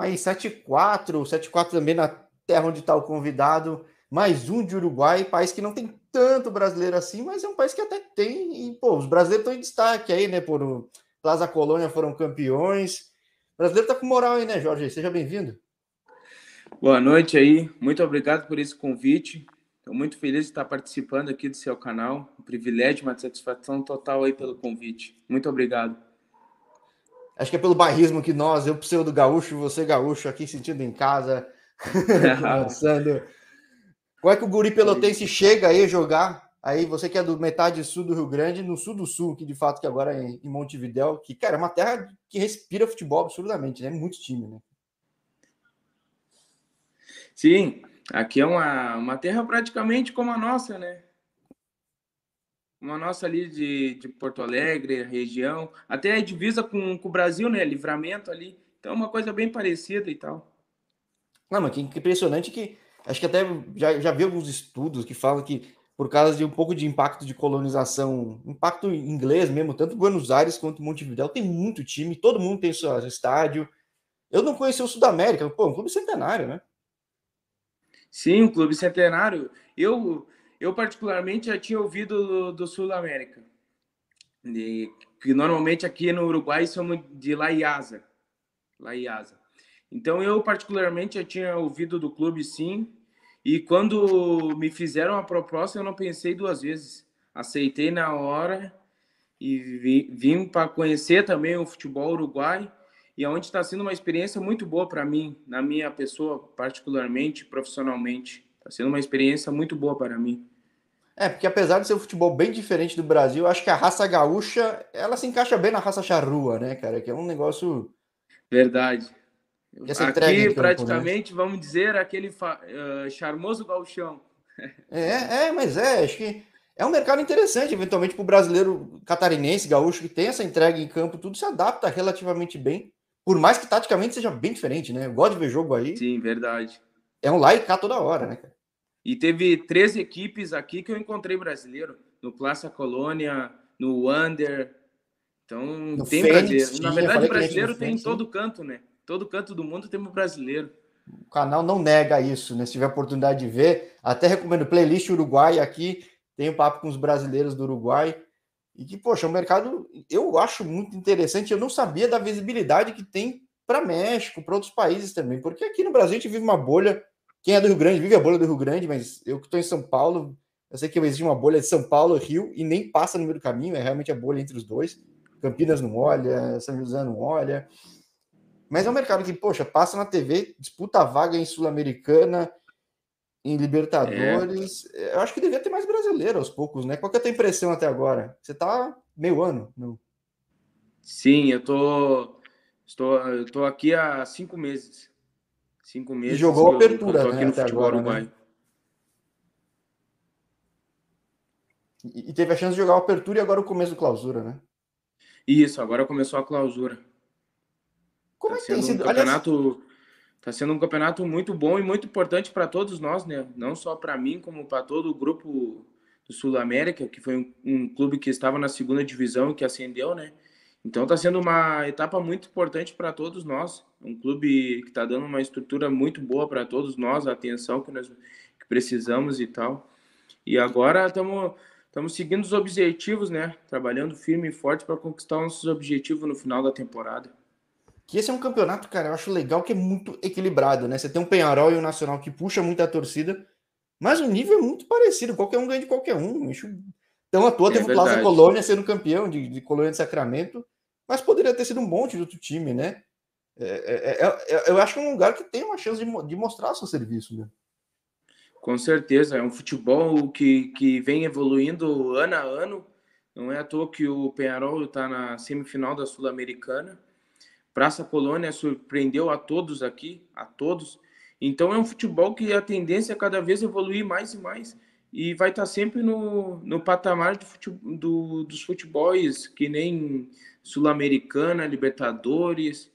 aí, 7-4, 7-4 também na terra onde está o convidado. Mais um de Uruguai, país que não tem tanto brasileiro assim, mas é um país que até tem. E, pô, os brasileiros estão em destaque aí, né? Por Plaza Colônia foram campeões. O brasileiro tá com moral aí, né, Jorge? Seja bem-vindo. Boa noite aí. Muito obrigado por esse convite. Estou muito feliz de estar participando aqui do seu canal. Um privilégio, uma satisfação total aí pelo convite. Muito obrigado. Acho que é pelo barrismo que nós, eu pseudo gaúcho, você gaúcho, aqui sentindo em casa, lançando. Como é que o Guri Pelotense chega aí a jogar? Aí você que é do metade sul do Rio Grande, no sul do sul, que de fato que agora é em Montevidéu, que, cara, é uma terra que respira futebol absurdamente, né? Muito time, né? Sim, aqui é uma, uma terra praticamente como a nossa, né? Uma nossa ali de, de Porto Alegre, região, até a divisa com, com o Brasil, né? Livramento ali. Então é uma coisa bem parecida e tal. Não, mas que impressionante que acho que até já, já vi alguns estudos que falam que por causa de um pouco de impacto de colonização, impacto inglês mesmo, tanto Buenos Aires quanto Montevideo tem muito time, todo mundo tem seu estádio. Eu não conheci o Sudamérica, pô, um clube centenário, né? Sim, o Clube Centenário. Eu, eu particularmente já tinha ouvido do, do Sul América, que normalmente aqui no Uruguai somos de La Iasa. La Iasa. Então eu particularmente já tinha ouvido do clube sim, e quando me fizeram a proposta eu não pensei duas vezes. Aceitei na hora e vi, vim para conhecer também o futebol uruguai e onde está sendo uma experiência muito boa para mim, na minha pessoa, particularmente, profissionalmente. Está sendo uma experiência muito boa para mim. É, porque apesar de ser um futebol bem diferente do Brasil, acho que a raça gaúcha, ela se encaixa bem na raça charrua, né, cara? Que é um negócio... Verdade. Aqui, campo, né? praticamente, vamos dizer, aquele uh, charmoso gauchão. É, é, mas é, acho que é um mercado interessante, eventualmente, para o brasileiro catarinense, gaúcho, que tem essa entrega em campo, tudo se adapta relativamente bem. Por mais que taticamente seja bem diferente, né? Eu gosto de ver jogo aí. Sim, verdade. É um lá e cá toda hora, né, cara? E teve três equipes aqui que eu encontrei brasileiro. No Plaça Colônia, no Under. Então, no tem Fênix, brasileiro. Sim, Na verdade, brasileiro tem em todo canto, né? Todo canto do mundo tem um brasileiro. O canal não nega isso, né? Se tiver oportunidade de ver, até recomendo playlist Uruguai aqui. Tem um papo com os brasileiros do Uruguai. E que, poxa, o mercado eu acho muito interessante. Eu não sabia da visibilidade que tem para México, para outros países também, porque aqui no Brasil a gente vive uma bolha. Quem é do Rio Grande vive a bolha do Rio Grande, mas eu que estou em São Paulo, eu sei que existe uma bolha de São Paulo, Rio, e nem passa no meio do caminho, é realmente a bolha entre os dois. Campinas não olha, São José não olha. Mas é um mercado que, poxa, passa na TV, disputa a vaga em Sul-Americana, em Libertadores. É. Eu acho que devia ter mais brasileiro aos poucos, né? Qual que é a tua impressão até agora? Você tá meio ano, não? Sim, eu tô, estou, eu tô aqui há cinco meses. Cinco meses. E jogou apertura, eu, né, aqui no futebol agora, Uruguai. Né? E teve a chance de jogar a apertura e agora o começo do clausura, né? Isso, agora começou a clausura. Como tá é que tem sido? Um campeonato. Está sendo um campeonato muito bom e muito importante para todos nós, né? Não só para mim, como para todo o grupo do Sul América, que foi um, um, clube que estava na segunda divisão e que ascendeu, né? Então está sendo uma etapa muito importante para todos nós. Um clube que está dando uma estrutura muito boa para todos nós, a atenção que nós que precisamos e tal. E agora estamos estamos seguindo os objetivos, né? Trabalhando firme e forte para conquistar nossos objetivos no final da temporada que esse é um campeonato, cara, eu acho legal que é muito equilibrado, né? Você tem um Penharol e um Nacional que puxa muito a torcida, mas o nível é muito parecido, qualquer um ganha de qualquer um. Então, à toa é teve o Plaza Colônia sendo campeão de, de Colônia de Sacramento, mas poderia ter sido um monte de outro time, né? É, é, é, é eu acho que é um lugar que tem uma chance de, de mostrar seu serviço, né? Com certeza, é um futebol que, que vem evoluindo ano a ano. Não é à toa que o Penharol está na semifinal da Sul-Americana Praça Colônia surpreendeu a todos aqui, a todos. Então é um futebol que a tendência é cada vez evoluir mais e mais e vai estar sempre no, no patamar do futebol, do, dos futebols que nem Sul-Americana, Libertadores.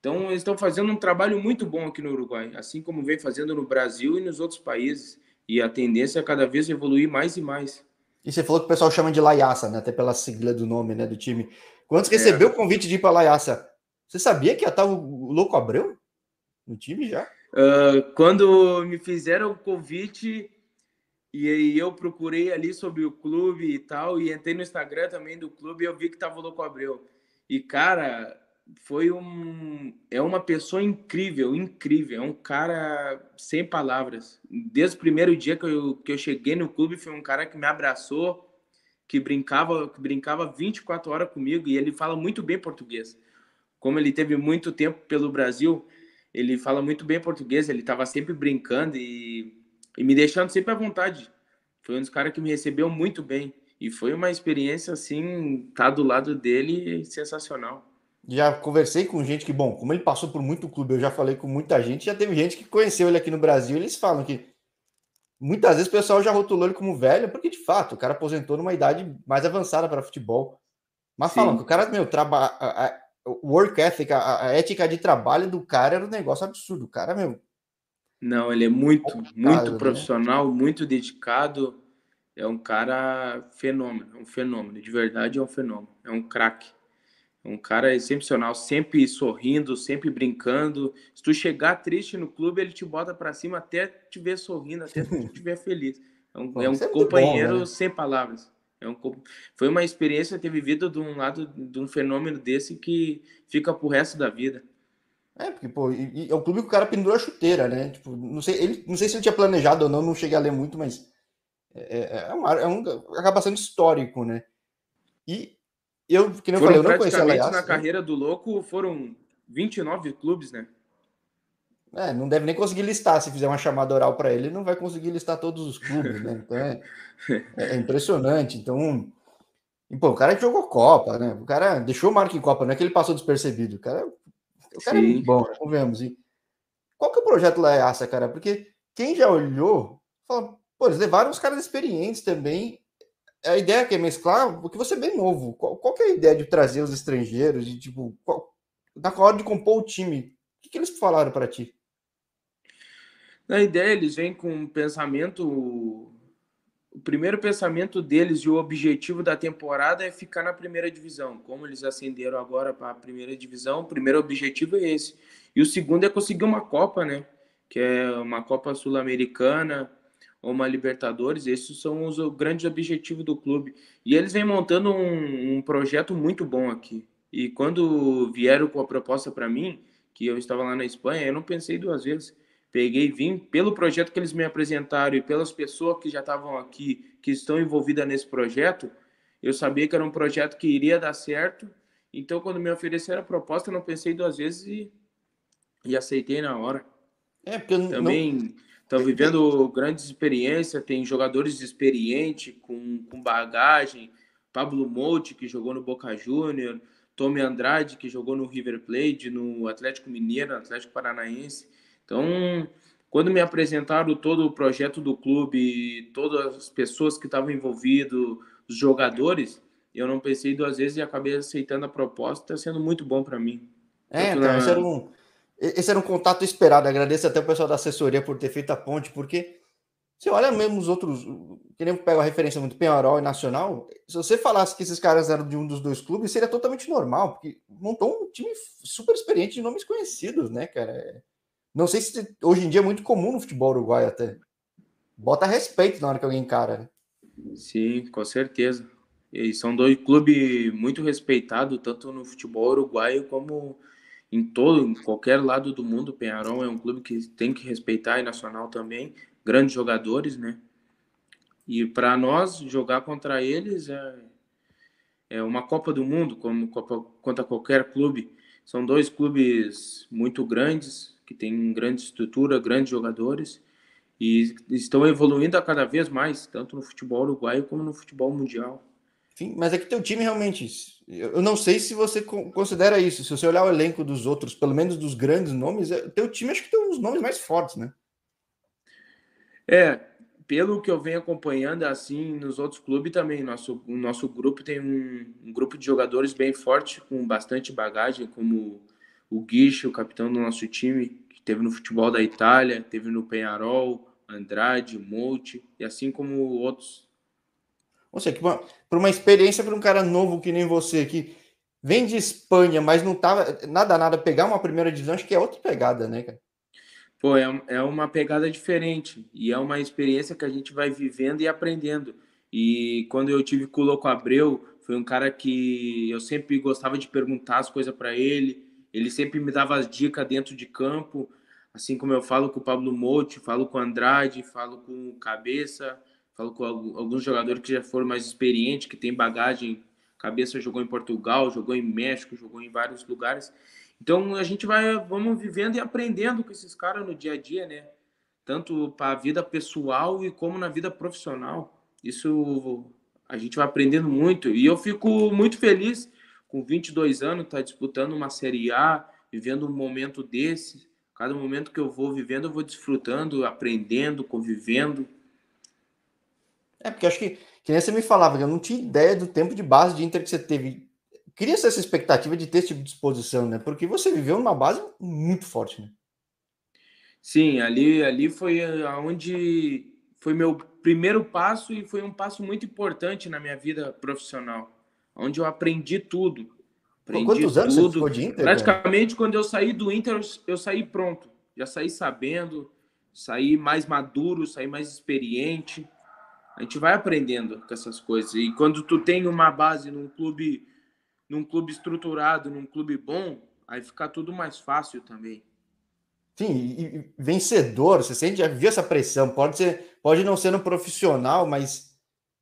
Então eles estão fazendo um trabalho muito bom aqui no Uruguai, assim como vem fazendo no Brasil e nos outros países. E a tendência é cada vez evoluir mais e mais. E você falou que o pessoal chama de Laiaça, né? Até pela sigla do nome né, do time. Quantos é. recebeu o convite de ir para Laiaça? Você sabia que ia estar o Louco Abreu? no time já? Uh, quando me fizeram o convite e aí eu procurei ali sobre o clube e tal, e entrei no Instagram também do clube e eu vi que tava o Louco Abreu. E, cara, foi um. É uma pessoa incrível, incrível. É um cara sem palavras. Desde o primeiro dia que eu, que eu cheguei no clube, foi um cara que me abraçou, que brincava, que brincava 24 horas comigo, e ele fala muito bem português. Como ele teve muito tempo pelo Brasil, ele fala muito bem português, ele estava sempre brincando e, e me deixando sempre à vontade. Foi um dos caras que me recebeu muito bem. E foi uma experiência, assim, estar tá do lado dele sensacional já conversei com gente que, bom, como ele passou por muito clube, eu já falei com muita gente, já teve gente que conheceu ele aqui no Brasil, eles falam que muitas vezes o pessoal já rotulou ele como velho, porque de fato o cara aposentou numa idade mais avançada para futebol. Mas Sim. falam que o cara, meu. O work ethic, a, a, ética de trabalho do cara era um negócio absurdo. O cara, meu. Não, ele é muito, muito né? profissional, muito dedicado. É um cara fenômeno, é um fenômeno. De verdade, é um fenômeno. É um craque. Um cara excepcional, sempre sorrindo, sempre brincando. Se tu chegar triste no clube, ele te bota para cima até te ver sorrindo, até te ver feliz. É um, é um é companheiro bom, né? sem palavras. É um, foi uma experiência ter vivido de um lado de um fenômeno desse que fica pro resto da vida. É, porque, pô, e, e é um clube que o cara pendura a chuteira, né? Tipo, não sei, ele, não sei se ele tinha planejado ou não, não cheguei a ler muito, mas é, é, é, um, é um, acaba sendo histórico, né? E eu, que não foram falei, eu não conhecia a na né? carreira do Louco foram 29 clubes, né? É, não deve nem conseguir listar. Se fizer uma chamada oral para ele, não vai conseguir listar todos os clubes, né? Então é, é impressionante. Então, e, pô, o cara jogou Copa, né? O cara deixou marca em Copa, não é que ele passou despercebido. O cara, o cara é muito bom, né? Vamos E qual que é o projeto lá, essa, cara? Porque quem já olhou, fala, pô, eles levaram os caras experientes também a ideia que é mesclar, porque você é bem novo. Qual, qual é a ideia de trazer os estrangeiros? De, tipo, qual, na hora de compor o time, o que, que eles falaram para ti? Na ideia, eles vêm com um pensamento. O primeiro pensamento deles e o objetivo da temporada é ficar na primeira divisão. Como eles ascenderam agora para a primeira divisão, o primeiro objetivo é esse. E o segundo é conseguir uma Copa, né? Que é uma Copa Sul-Americana ou uma Libertadores, esses são os grandes objetivos do clube. E eles vêm montando um, um projeto muito bom aqui. E quando vieram com a proposta para mim, que eu estava lá na Espanha, eu não pensei duas vezes. Peguei e vim pelo projeto que eles me apresentaram e pelas pessoas que já estavam aqui, que estão envolvidas nesse projeto, eu sabia que era um projeto que iria dar certo. Então, quando me ofereceram a proposta, eu não pensei duas vezes e, e aceitei na hora. É, porque também não estão vivendo grandes experiências, tem jogadores experientes, com, com bagagem, Pablo Monte, que jogou no Boca Júnior, Tommy Andrade, que jogou no River Plate, no Atlético Mineiro, no Atlético Paranaense. Então, quando me apresentaram todo o projeto do clube, todas as pessoas que estavam envolvidas, os jogadores, eu não pensei duas vezes e acabei aceitando a proposta, está sendo muito bom para mim. É, então, na... era um, esse era um contato esperado. Agradeço até o pessoal da assessoria por ter feito a ponte, porque você olha mesmo os outros, que nem pega a referência muito Penharol e Nacional, se você falasse que esses caras eram de um dos dois clubes, seria totalmente normal, porque montou um time super experiente de nomes conhecidos, né, cara? Não sei se hoje em dia é muito comum no futebol uruguaio até. Bota respeito na hora que alguém encara, né? Sim, com certeza. E são dois clubes muito respeitados, tanto no futebol uruguaio como em todo, em qualquer lado do mundo, Penharol é um clube que tem que respeitar e nacional também, grandes jogadores, né? E para nós jogar contra eles é, é uma Copa do Mundo, como Copa, contra qualquer clube. São dois clubes muito grandes, que têm grande estrutura, grandes jogadores e estão evoluindo a cada vez mais, tanto no futebol uruguaio como no futebol mundial. Sim, mas é que teu time realmente. Eu não sei se você considera isso. Se você olhar o elenco dos outros, pelo menos dos grandes nomes, é, teu time acho que tem os nomes mais fortes, né? É, pelo que eu venho acompanhando, assim, nos outros clubes também. Nosso, o nosso grupo tem um, um grupo de jogadores bem forte, com bastante bagagem, como o Guiche, o capitão do nosso time, que teve no futebol da Itália, teve no Penharol, Andrade, Monte, e assim como outros ou seja, para uma experiência para um cara novo que nem você, que vem de Espanha, mas não tava nada nada pegar uma primeira divisão, acho que é outra pegada, né, cara? Pô, é, é uma pegada diferente e é uma experiência que a gente vai vivendo e aprendendo. E quando eu tive com o Louco Abreu, foi um cara que eu sempre gostava de perguntar as coisas para ele. Ele sempre me dava as dicas dentro de campo, assim como eu falo com o Pablo Motti, falo com o Andrade, falo com o Cabeça, falo com alguns jogadores que já foram mais experientes, que têm bagagem. Cabeça jogou em Portugal, jogou em México, jogou em vários lugares. Então a gente vai, vamos vivendo e aprendendo com esses caras no dia a dia, né? Tanto para a vida pessoal e como na vida profissional. Isso a gente vai aprendendo muito e eu fico muito feliz com 22 anos tá disputando uma Série A, vivendo um momento desse. Cada momento que eu vou vivendo, eu vou desfrutando, aprendendo, convivendo. É, porque acho que, que nem você me falava, eu não tinha ideia do tempo de base de Inter que você teve cria essa expectativa de ter esse tipo de disposição, né? Porque você viveu numa base muito forte, né? Sim, ali, ali foi aonde foi meu primeiro passo e foi um passo muito importante na minha vida profissional, onde eu aprendi tudo. Aprendi Quantos anos tudo. você ficou de Inter? Praticamente, cara? quando eu saí do Inter, eu saí pronto. Já saí sabendo, saí mais maduro, saí mais experiente. A gente vai aprendendo com essas coisas. E quando tu tem uma base num clube num clube estruturado, num clube bom, aí fica tudo mais fácil também. Sim, e, vencedor, você sente, já viu essa pressão, pode ser, pode não ser no profissional, mas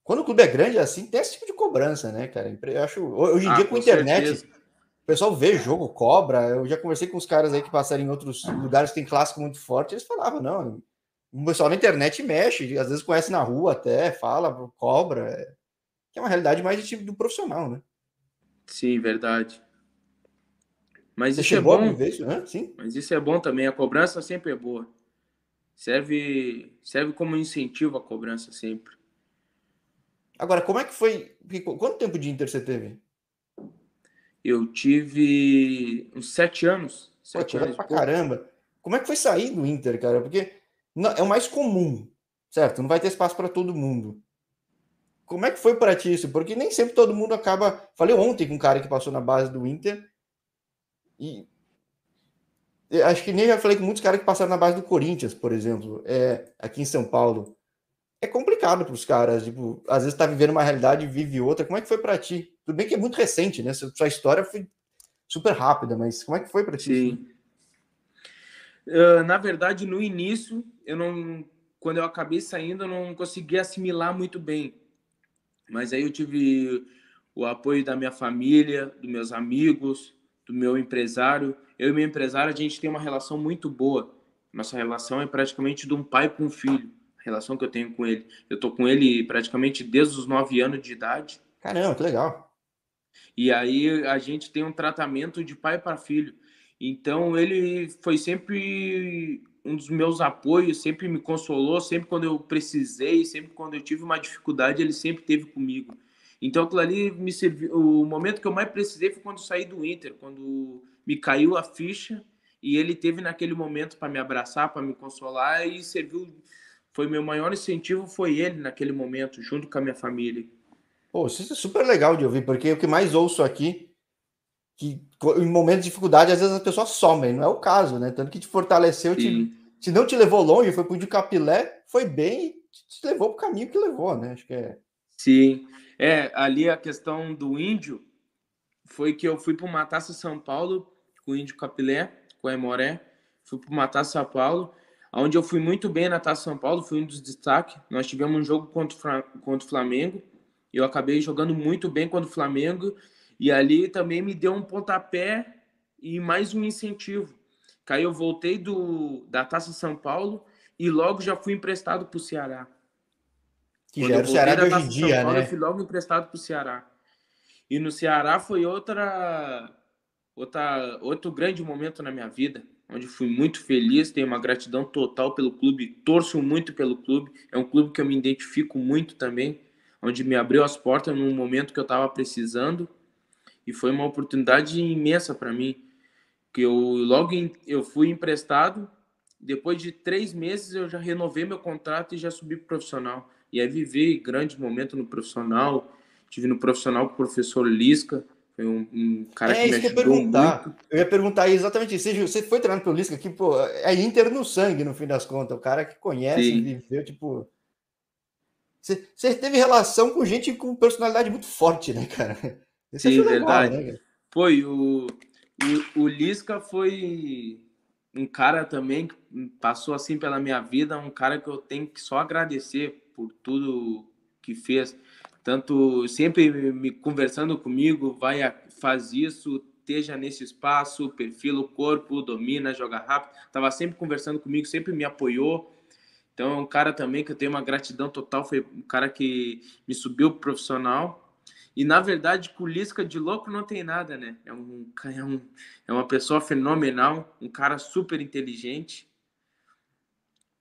quando o clube é grande assim, tem esse tipo de cobrança, né, cara? Eu acho, hoje em ah, dia com, com internet, certeza. o pessoal vê jogo, cobra, eu já conversei com os caras aí que passaram em outros lugares que tem clássico muito forte, eles falavam, não, o pessoal na internet mexe, às vezes conhece na rua até, fala, cobra, é, que é uma realidade mais de tipo do profissional, né? Sim, verdade. Mas Você isso é bom. Isso, né? Sim. Mas isso é bom também. A cobrança sempre é boa. Serve, serve como incentivo a cobrança sempre. Agora, como é que foi? Quanto tempo de Inter você teve? Eu tive uns sete anos. Sete Pô, anos. Pra caramba. Como é que foi sair do Inter, cara? Porque é o mais comum, certo? Não vai ter espaço para todo mundo. Como é que foi para ti isso? Porque nem sempre todo mundo acaba. Falei ontem com um cara que passou na base do Inter. E acho que nem já falei com muitos caras que passaram na base do Corinthians, por exemplo, é, aqui em São Paulo. É complicado para os caras, tipo, às vezes tá vivendo uma realidade e vive outra. Como é que foi para ti? Tudo bem que é muito recente, né? Sua história foi super rápida, mas como é que foi para ti? Sim. Uh, na verdade, no início, eu não, quando eu acabei saindo, eu não consegui assimilar muito bem. Mas aí eu tive o apoio da minha família, dos meus amigos, do meu empresário. Eu e meu empresário, a gente tem uma relação muito boa. Nossa relação é praticamente de um pai com um filho. Relação que eu tenho com ele. Eu tô com ele praticamente desde os nove anos de idade. Caramba, que legal. E aí a gente tem um tratamento de pai para filho. Então ele foi sempre um dos meus apoios, sempre me consolou, sempre quando eu precisei, sempre quando eu tive uma dificuldade, ele sempre teve comigo. Então aquilo ali me serviu. O momento que eu mais precisei foi quando saí do Inter, quando me caiu a ficha e ele teve naquele momento para me abraçar, para me consolar e serviu. Foi meu maior incentivo, foi ele naquele momento, junto com a minha família. Pô, isso é super legal de ouvir, porque o que mais ouço aqui que em momentos de dificuldade, às vezes as pessoas somem, não é o caso, né? Tanto que te fortaleceu, te, se não te levou longe, foi pro de Capilé, foi bem e te levou pro caminho que levou, né? Acho que é. Sim. É, ali a questão do índio foi que eu fui para o Taça São Paulo com o índio Capilé, com a Emoré, fui para o Taça São Paulo, onde eu fui muito bem na Taça São Paulo, fui um dos destaques. Nós tivemos um jogo contra, contra o Flamengo, eu acabei jogando muito bem contra o Flamengo e ali também me deu um pontapé e mais um incentivo. Aí eu voltei do, da Taça São Paulo e logo já fui emprestado para o Ceará. Que Quando já era o Ceará de hoje em dia, Paulo, né? Eu fui logo emprestado para o Ceará. E no Ceará foi outra, outra, outro grande momento na minha vida, onde fui muito feliz, tenho uma gratidão total pelo clube, torço muito pelo clube. É um clube que eu me identifico muito também, onde me abriu as portas num momento que eu estava precisando e foi uma oportunidade imensa para mim, que eu logo em, eu fui emprestado, depois de três meses eu já renovei meu contrato e já subi para profissional. E aí vivi grande momento no profissional, tive no profissional com o professor Lisca, Foi um, um cara é, que me ajudou eu perguntar. muito. Eu ia perguntar exatamente isso. Você foi treinando pelo Lisca, que pô, é Inter no sangue, no fim das contas. O cara que conhece, Sim. viveu, tipo... Você, você teve relação com gente com personalidade muito forte, né, cara? Isso Sim, legal, verdade. Né, foi, o, o, o Lisca foi um cara também que passou assim pela minha vida, um cara que eu tenho que só agradecer por tudo que fez. Tanto sempre me conversando comigo, vai, faz isso, esteja nesse espaço, perfila o corpo, domina, joga rápido. Tava sempre conversando comigo, sempre me apoiou. Então é um cara também que eu tenho uma gratidão total, foi um cara que me subiu pro profissional e na verdade, com Lisca de louco não tem nada, né? É, um, é, um, é uma pessoa fenomenal, um cara super inteligente.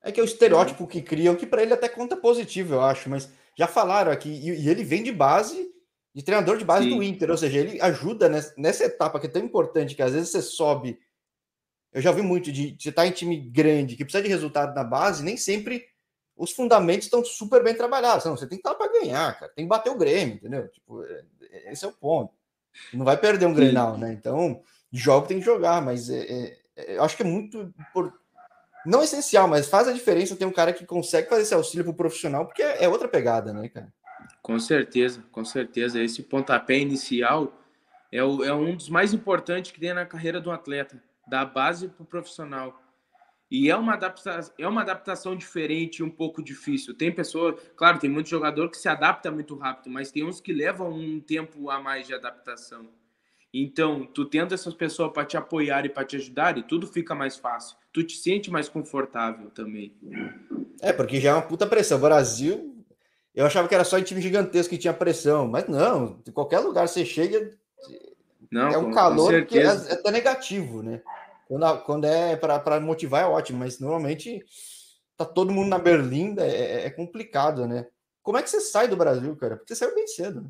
É que é o estereótipo que criam, que para ele até conta positivo, eu acho, mas já falaram aqui, e, e ele vem de base, de treinador de base Sim. do Inter, ou seja, ele ajuda nessa, nessa, etapa que é tão importante, que às vezes você sobe. Eu já ouvi muito de, você estar tá em time grande, que precisa de resultado na base, nem sempre os fundamentos estão super bem trabalhados. Não, você tem que estar para ganhar, cara. Tem que bater o Grêmio, entendeu? Tipo, é, é, esse é o ponto. Não vai perder um Grenal, né? Então, jogo tem que jogar, mas é, é, é, eu acho que é muito por... não essencial, mas faz a diferença ter um cara que consegue fazer esse auxílio pro profissional, porque é, outra pegada, né, cara? Com certeza, com certeza. Esse pontapé inicial é, o, é um dos mais importantes que tem na carreira do atleta, da base para o profissional. E é uma, adaptação, é uma adaptação diferente, um pouco difícil. Tem pessoa, claro, tem muito jogador que se adapta muito rápido, mas tem uns que levam um tempo a mais de adaptação. Então, tu tendo essas pessoas para te apoiar e para te ajudar, e tudo fica mais fácil. Tu te sente mais confortável também. É, porque já é uma puta pressão. O Brasil, eu achava que era só em time gigantesco que tinha pressão, mas não, em qualquer lugar você chega, não, é um com, calor com que é, é até negativo, né? Quando, quando é para motivar é ótimo, mas normalmente tá todo mundo na Berlinda, é, é, é, complicado, né? Como é que você sai do Brasil, cara? Porque você saiu bem cedo. Né?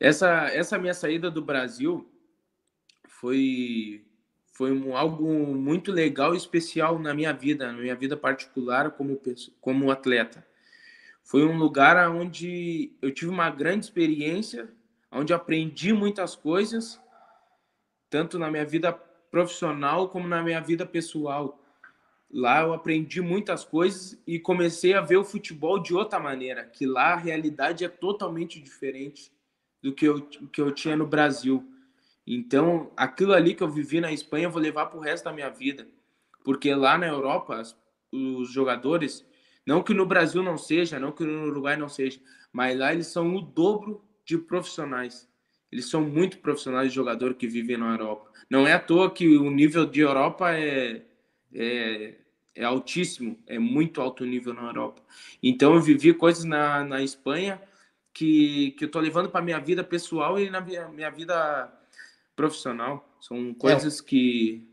Essa, essa minha saída do Brasil foi, foi um, algo muito legal e especial na minha vida, na minha vida particular como, como atleta. Foi um lugar onde eu tive uma grande experiência, onde aprendi muitas coisas tanto na minha vida profissional como na minha vida pessoal. Lá eu aprendi muitas coisas e comecei a ver o futebol de outra maneira, que lá a realidade é totalmente diferente do que eu, que eu tinha no Brasil. Então, aquilo ali que eu vivi na Espanha, eu vou levar para o resto da minha vida. Porque lá na Europa, os jogadores, não que no Brasil não seja, não que no Uruguai não seja, mas lá eles são o dobro de profissionais. Eles são muito profissionais de jogador que vivem na Europa. Não é à toa que o nível de Europa é, é, é altíssimo, é muito alto nível na Europa. Então eu vivi coisas na, na Espanha que, que eu tô levando para minha vida pessoal e na minha, minha vida profissional. São coisas é. que.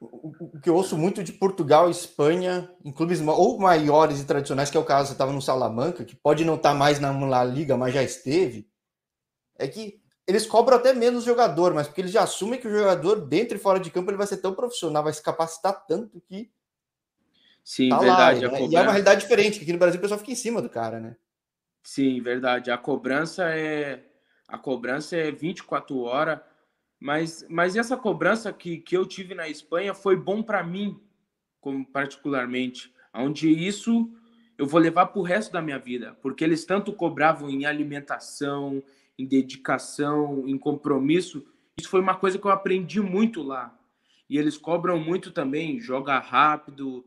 O que eu ouço muito de Portugal Espanha, em clubes ou maiores e tradicionais, que é o caso, você estava no Salamanca, que pode não estar tá mais na La Liga, mas já esteve é que eles cobram até menos jogador, mas porque eles já assumem que o jogador, dentro e fora de campo, ele vai ser tão profissional, vai se capacitar tanto que. Sim, tá verdade. Lá, né? E é uma realidade diferente, que aqui no Brasil o pessoal fica em cima do cara, né? Sim, verdade. A cobrança é. A cobrança é 24 horas. Mas, mas essa cobrança que, que eu tive na Espanha foi bom para mim, como particularmente, onde isso eu vou levar para o resto da minha vida, porque eles tanto cobravam em alimentação, em dedicação, em compromisso. Isso foi uma coisa que eu aprendi muito lá. E eles cobram muito também, joga rápido,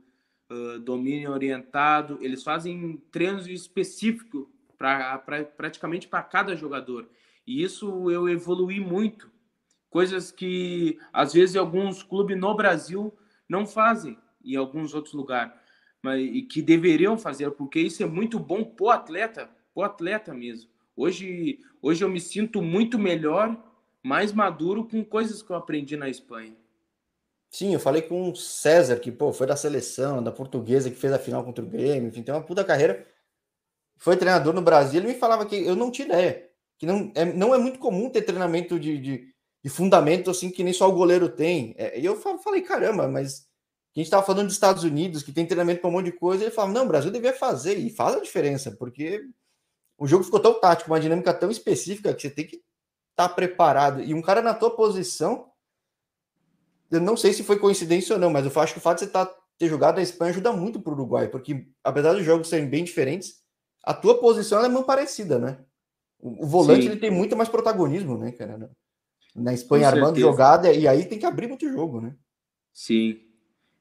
uh, domínio orientado. Eles fazem treinos específicos para pra, praticamente para cada jogador. E isso eu evolui muito. Coisas que às vezes alguns clubes no Brasil não fazem, em alguns outros lugares, mas e que deveriam fazer, porque isso é muito bom pro atleta, pro atleta mesmo. Hoje, hoje eu me sinto muito melhor, mais maduro com coisas que eu aprendi na Espanha. Sim, eu falei com o César, que pô, foi da seleção, da portuguesa, que fez a final contra o Grêmio, enfim, tem uma puta carreira. Foi treinador no Brasil, ele me falava que eu não tinha ideia, que não é, não é muito comum ter treinamento de, de, de fundamento assim que nem só o goleiro tem. É, e eu falei, caramba, mas a gente estava falando dos Estados Unidos, que tem treinamento para um monte de coisa, ele falava, não, o Brasil devia fazer, e faz a diferença, porque o jogo ficou tão tático, uma dinâmica tão específica que você tem que estar tá preparado. E um cara na tua posição, eu não sei se foi coincidência ou não, mas eu acho que o fato de você tá, ter jogado na Espanha ajuda muito para o Uruguai, porque apesar dos jogos serem bem diferentes, a tua posição é muito parecida, né? O, o volante Sim. ele tem muito mais protagonismo, né, cara? Na Espanha armando jogada e aí tem que abrir muito jogo, né? Sim.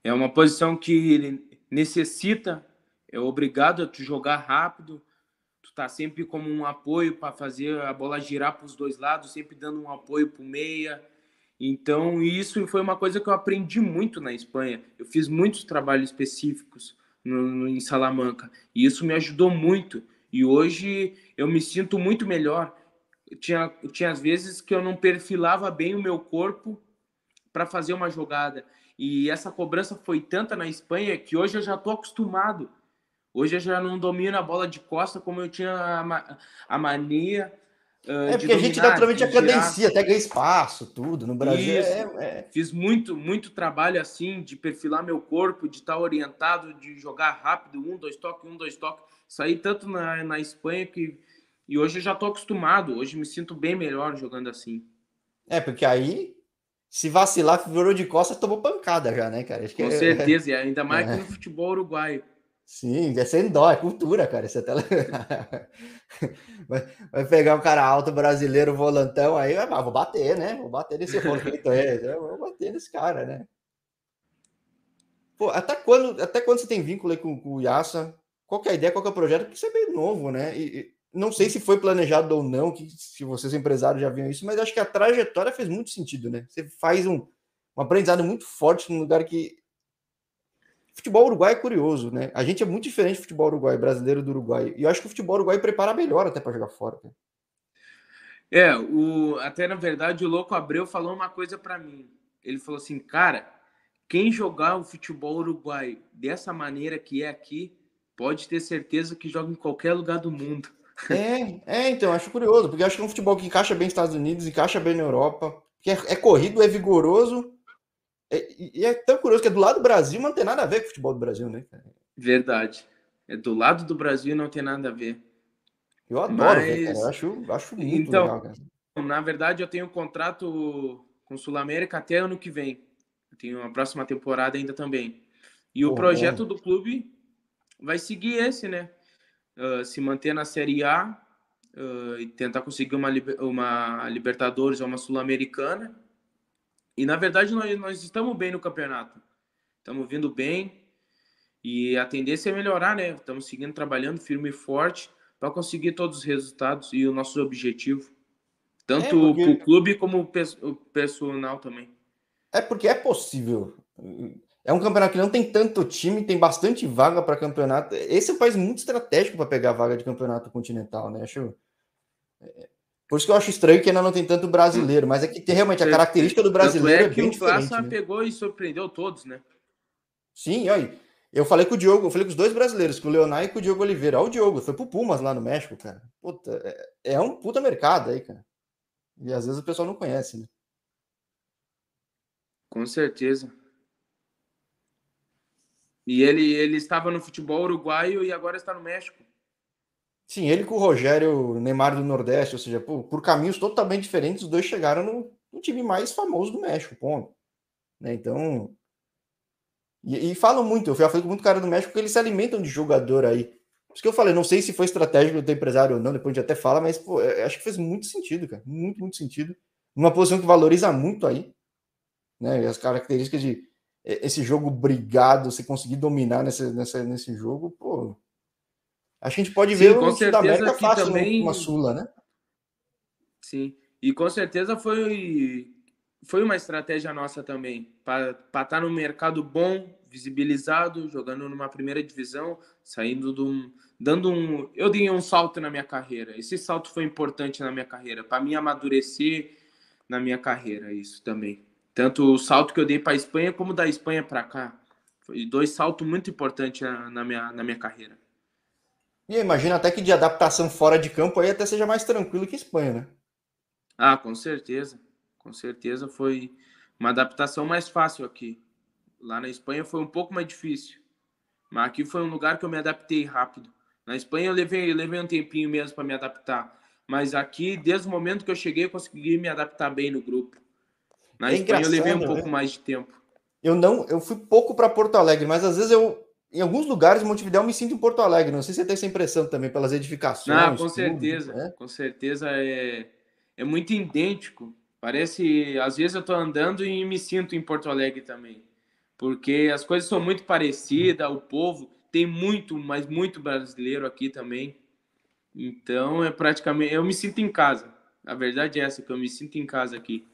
É uma posição que necessita, é obrigado a te jogar rápido, tu tá sempre como um apoio para fazer a bola girar para os dois lados, sempre dando um apoio para o meia. Então, isso foi uma coisa que eu aprendi muito na Espanha. Eu fiz muitos trabalhos específicos no, no, em Salamanca e isso me ajudou muito. E hoje eu me sinto muito melhor. tinha, tinha às vezes que eu não perfilava bem o meu corpo para fazer uma jogada. E essa cobrança foi tanta na Espanha que hoje eu já estou acostumado. Hoje eu já não domino a bola de costa como eu tinha a, a mania Uh, é porque a gente naturalmente a cadencia, até ganha espaço, tudo. No Brasil é, é... Fiz muito, muito trabalho assim, de perfilar meu corpo, de estar orientado, de jogar rápido, um, dois toques, um, dois toques. Saí tanto na, na Espanha que. E hoje eu já estou acostumado, hoje me sinto bem melhor jogando assim. É, porque aí, se vacilar, virou de costas, tomou pancada já, né, cara? Com é... certeza, e ainda mais é. que no futebol uruguaio. Sim, é sem dó, é cultura, cara. Isso é vai, vai, pegar um cara alto brasileiro, volantão, aí ah, vou bater, né? Vou bater nesse roleto aí, vou bater nesse cara, né? Pô, até quando, até quando você tem vínculo aí com, com o Yassa? Qual é a ideia, qual é o projeto? Porque você é bem novo, né? E, e, não sei se foi planejado ou não, que, se vocês empresários já viram isso, mas acho que a trajetória fez muito sentido, né? Você faz um, um aprendizado muito forte num lugar que futebol uruguai é curioso, né? A gente é muito diferente do futebol uruguai, brasileiro do Uruguai. E eu acho que o futebol uruguai prepara melhor até para jogar fora. Né? É, o, até na verdade o Louco Abreu falou uma coisa para mim. Ele falou assim, cara, quem jogar o futebol uruguai dessa maneira que é aqui, pode ter certeza que joga em qualquer lugar do mundo. É, é então, acho curioso, porque acho que é um futebol que encaixa bem nos Estados Unidos, encaixa bem na Europa, que é, é corrido, é vigoroso, é, e é tão curioso que é do lado do Brasil, não tem nada a ver com o futebol do Brasil, né? Verdade. É do lado do Brasil não tem nada a ver. Eu adoro, Mas... ver, Eu acho, acho muito então, legal, cara. Na verdade, eu tenho um contrato com o Sul América até ano que vem. Eu tenho uma próxima temporada ainda também. E o projeto do clube vai seguir esse, né? Uh, se manter na Série A uh, e tentar conseguir uma, uma Libertadores ou uma Sul-Americana e na verdade nós, nós estamos bem no campeonato. Estamos vindo bem. E a tendência é melhorar, né? Estamos seguindo trabalhando firme e forte para conseguir todos os resultados e o nosso objetivo. Tanto é porque... o clube como o personal também. É porque é possível. É um campeonato que não tem tanto time, tem bastante vaga para campeonato. Esse é um país muito estratégico para pegar vaga de campeonato continental, né? Acho por isso que eu acho estranho que ainda não tem tanto brasileiro, mas é que tem realmente a característica do brasileiro é, é que bem o Praça né? pegou e surpreendeu todos, né? Sim, aí. Eu falei com o Diogo, eu falei com os dois brasileiros, com o Leonardo e com o Diogo Oliveira. Olha o Diogo, foi pro Pumas lá no México, cara. Puta, é, é um puta mercado aí, cara. E às vezes o pessoal não conhece, né? Com certeza. E ele, ele estava no futebol uruguaio e agora está no México. Sim, ele com o Rogério Neymar do Nordeste, ou seja, por, por caminhos totalmente diferentes, os dois chegaram no, no, time mais famoso do México, ponto. Né? Então. E, e falam muito, eu já falei com muito cara do México que eles se alimentam de jogador aí. Por isso que eu falei, não sei se foi estratégico do empresário ou não, depois a gente até fala, mas pô, acho que fez muito sentido, cara. Muito, muito sentido. Uma posição que valoriza muito aí. Né? E as características de esse jogo brigado, você conseguir dominar nesse, nesse, nesse jogo, pô, a gente pode ver Sim, o Sul América fácil também... uma Sula, né? Sim, e com certeza foi, foi uma estratégia nossa também, para estar tá no mercado bom, visibilizado, jogando numa primeira divisão, saindo de um. dando um. Eu dei um salto na minha carreira. Esse salto foi importante na minha carreira, para mim amadurecer na minha carreira, isso também. Tanto o salto que eu dei para a Espanha, como da Espanha para cá. Foi dois saltos muito importantes na minha, na minha carreira. E imagina até que de adaptação fora de campo aí até seja mais tranquilo que Espanha, né? Ah, com certeza. Com certeza foi uma adaptação mais fácil aqui. Lá na Espanha foi um pouco mais difícil. Mas aqui foi um lugar que eu me adaptei rápido. Na Espanha eu levei, eu levei um tempinho mesmo para me adaptar. Mas aqui, desde o momento que eu cheguei, eu consegui me adaptar bem no grupo. Na é Espanha eu levei um pouco né? mais de tempo. Eu não, eu fui pouco para Porto Alegre, mas às vezes eu, em alguns lugares, Montevideo, eu me sinto em Porto Alegre. Não sei se você tem essa impressão também pelas edificações. Ah, com tudo, certeza, né? com certeza é, é muito idêntico. Parece, às vezes eu estou andando e me sinto em Porto Alegre também, porque as coisas são muito parecidas. O povo tem muito, mas muito brasileiro aqui também. Então é praticamente, eu me sinto em casa. A verdade é essa que eu me sinto em casa aqui.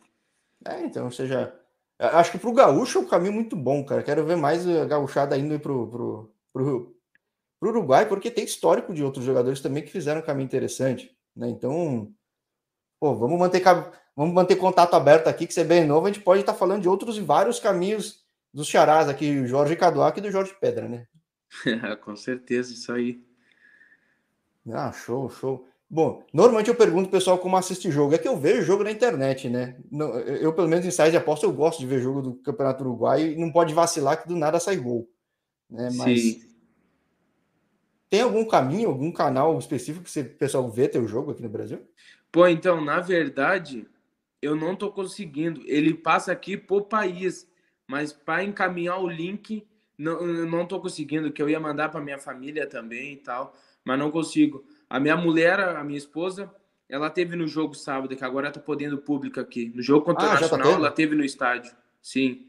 É, então, ou seja, acho que para o gaúcho é um caminho muito bom, cara. Quero ver mais a gauchada indo para o pro, pro Uruguai, porque tem histórico de outros jogadores também que fizeram um caminho interessante, né? Então, pô, vamos manter, vamos manter contato aberto aqui, que você é bem novo, a gente pode estar tá falando de outros e vários caminhos dos charás aqui, o Jorge Caduac e do Jorge Pedra, né? Com certeza, isso aí. Ah, show, show. Bom, normalmente eu pergunto pro pessoal como assiste jogo. É que eu vejo jogo na internet, né? Eu, pelo menos em sites de aposta, eu gosto de ver jogo do Campeonato Uruguai e não pode vacilar que do nada sai gol. Né? Mas Sim. tem algum caminho, algum canal específico que o pessoal vê teu jogo aqui no Brasil? Pô, então, na verdade, eu não tô conseguindo. Ele passa aqui por país, mas para encaminhar o link, não, não tô conseguindo, que eu ia mandar para minha família também e tal mas não consigo. A minha mulher, a minha esposa, ela teve no jogo sábado, que agora tá podendo público aqui. No jogo contra ah, o tá Nacional, tá ela teve no estádio. Sim.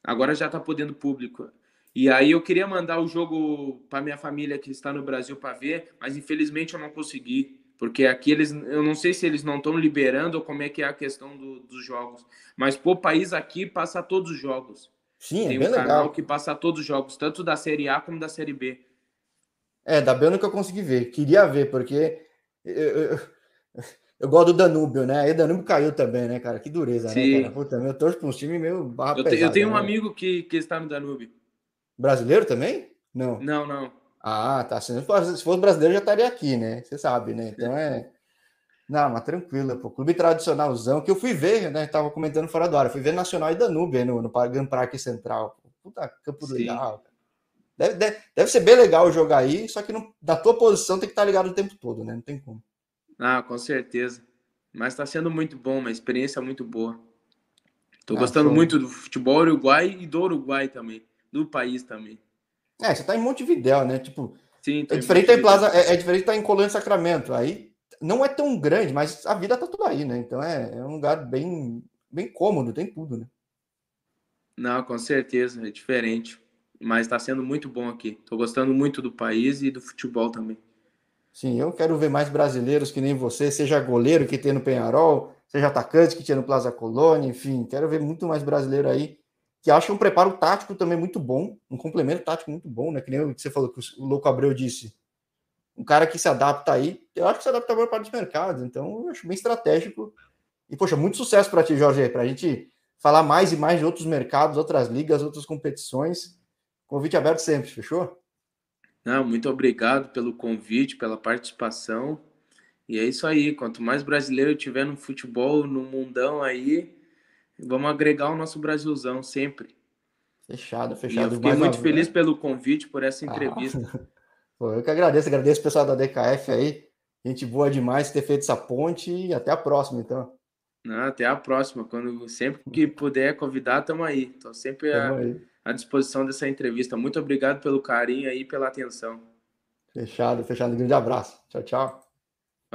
Agora já tá podendo público. E aí eu queria mandar o jogo para minha família que está no Brasil para ver, mas infelizmente eu não consegui, porque aqui eles, eu não sei se eles não estão liberando ou como é que é a questão do, dos jogos. Mas por país aqui passa todos os jogos. Sim, é Tem é bem um canal legal. que passa todos os jogos, tanto da Série A como da Série B. É, da B eu nunca consegui ver. Queria ver, porque eu, eu, eu gosto do Danúbio, né? Aí o Danúbio caiu também, né, cara? Que dureza, né, Sim. né, cara? Puta, eu torço para um time meio barra eu, pesada, eu tenho né? um amigo que, que está no Danúbio. Brasileiro também? Não. Não, não. Ah, tá. Se fosse, se fosse brasileiro, já estaria aqui, né? Você sabe, né? Então é. Não, mas tranquilo, pô. Clube tradicionalzão que eu fui ver, né? Tava comentando fora do ar. Eu fui ver Nacional e Danúbio no, no Parque Central. Puta, campo Sim. legal. Deve, deve, deve, ser bem legal jogar aí, só que não, da tua posição tem que estar ligado o tempo todo, né? Não tem como. Ah, com certeza. Mas está sendo muito bom, uma experiência muito boa. Estou ah, gostando show. muito do futebol uruguai e do Uruguai também, do país também. É, você está em Montevidéu, né? Tipo, Sim, é diferente em Plaza, é, é, diferente estar em Colônia Sacramento. Aí não é tão grande, mas a vida tá tudo aí, né? Então é, é um lugar bem, bem cômodo, tem tudo, né? Não, com certeza, é diferente mas está sendo muito bom aqui. Estou gostando muito do país e do futebol também. Sim, eu quero ver mais brasileiros que nem você, seja goleiro que tem no Penharol, seja atacante que tinha no Plaza Colônia, enfim, quero ver muito mais brasileiro aí que acha um preparo tático também muito bom, um complemento tático muito bom, né? Que nem o que você falou que o Louco Abreu disse. Um cara que se adapta aí, eu acho que se adapta a maior parte dos mercados, então eu acho bem estratégico. E, poxa, muito sucesso para ti, Jorge, para a gente falar mais e mais de outros mercados, outras ligas, outras competições. Convite aberto sempre, fechou? Não, muito obrigado pelo convite, pela participação. E é isso aí. Quanto mais brasileiro tiver no futebol, no mundão aí, vamos agregar o nosso Brasilzão sempre. Fechado, fechado. E eu fiquei muito feliz pelo convite, por essa entrevista. Ah. Pô, eu que agradeço, agradeço o pessoal da DKF aí. Gente boa demais ter feito essa ponte e até a próxima, então. Não, até a próxima. Quando sempre que puder convidar, estamos aí. Estou sempre a, aí à disposição dessa entrevista. Muito obrigado pelo carinho e pela atenção. Fechado, fechado. Um grande abraço. Tchau, tchau.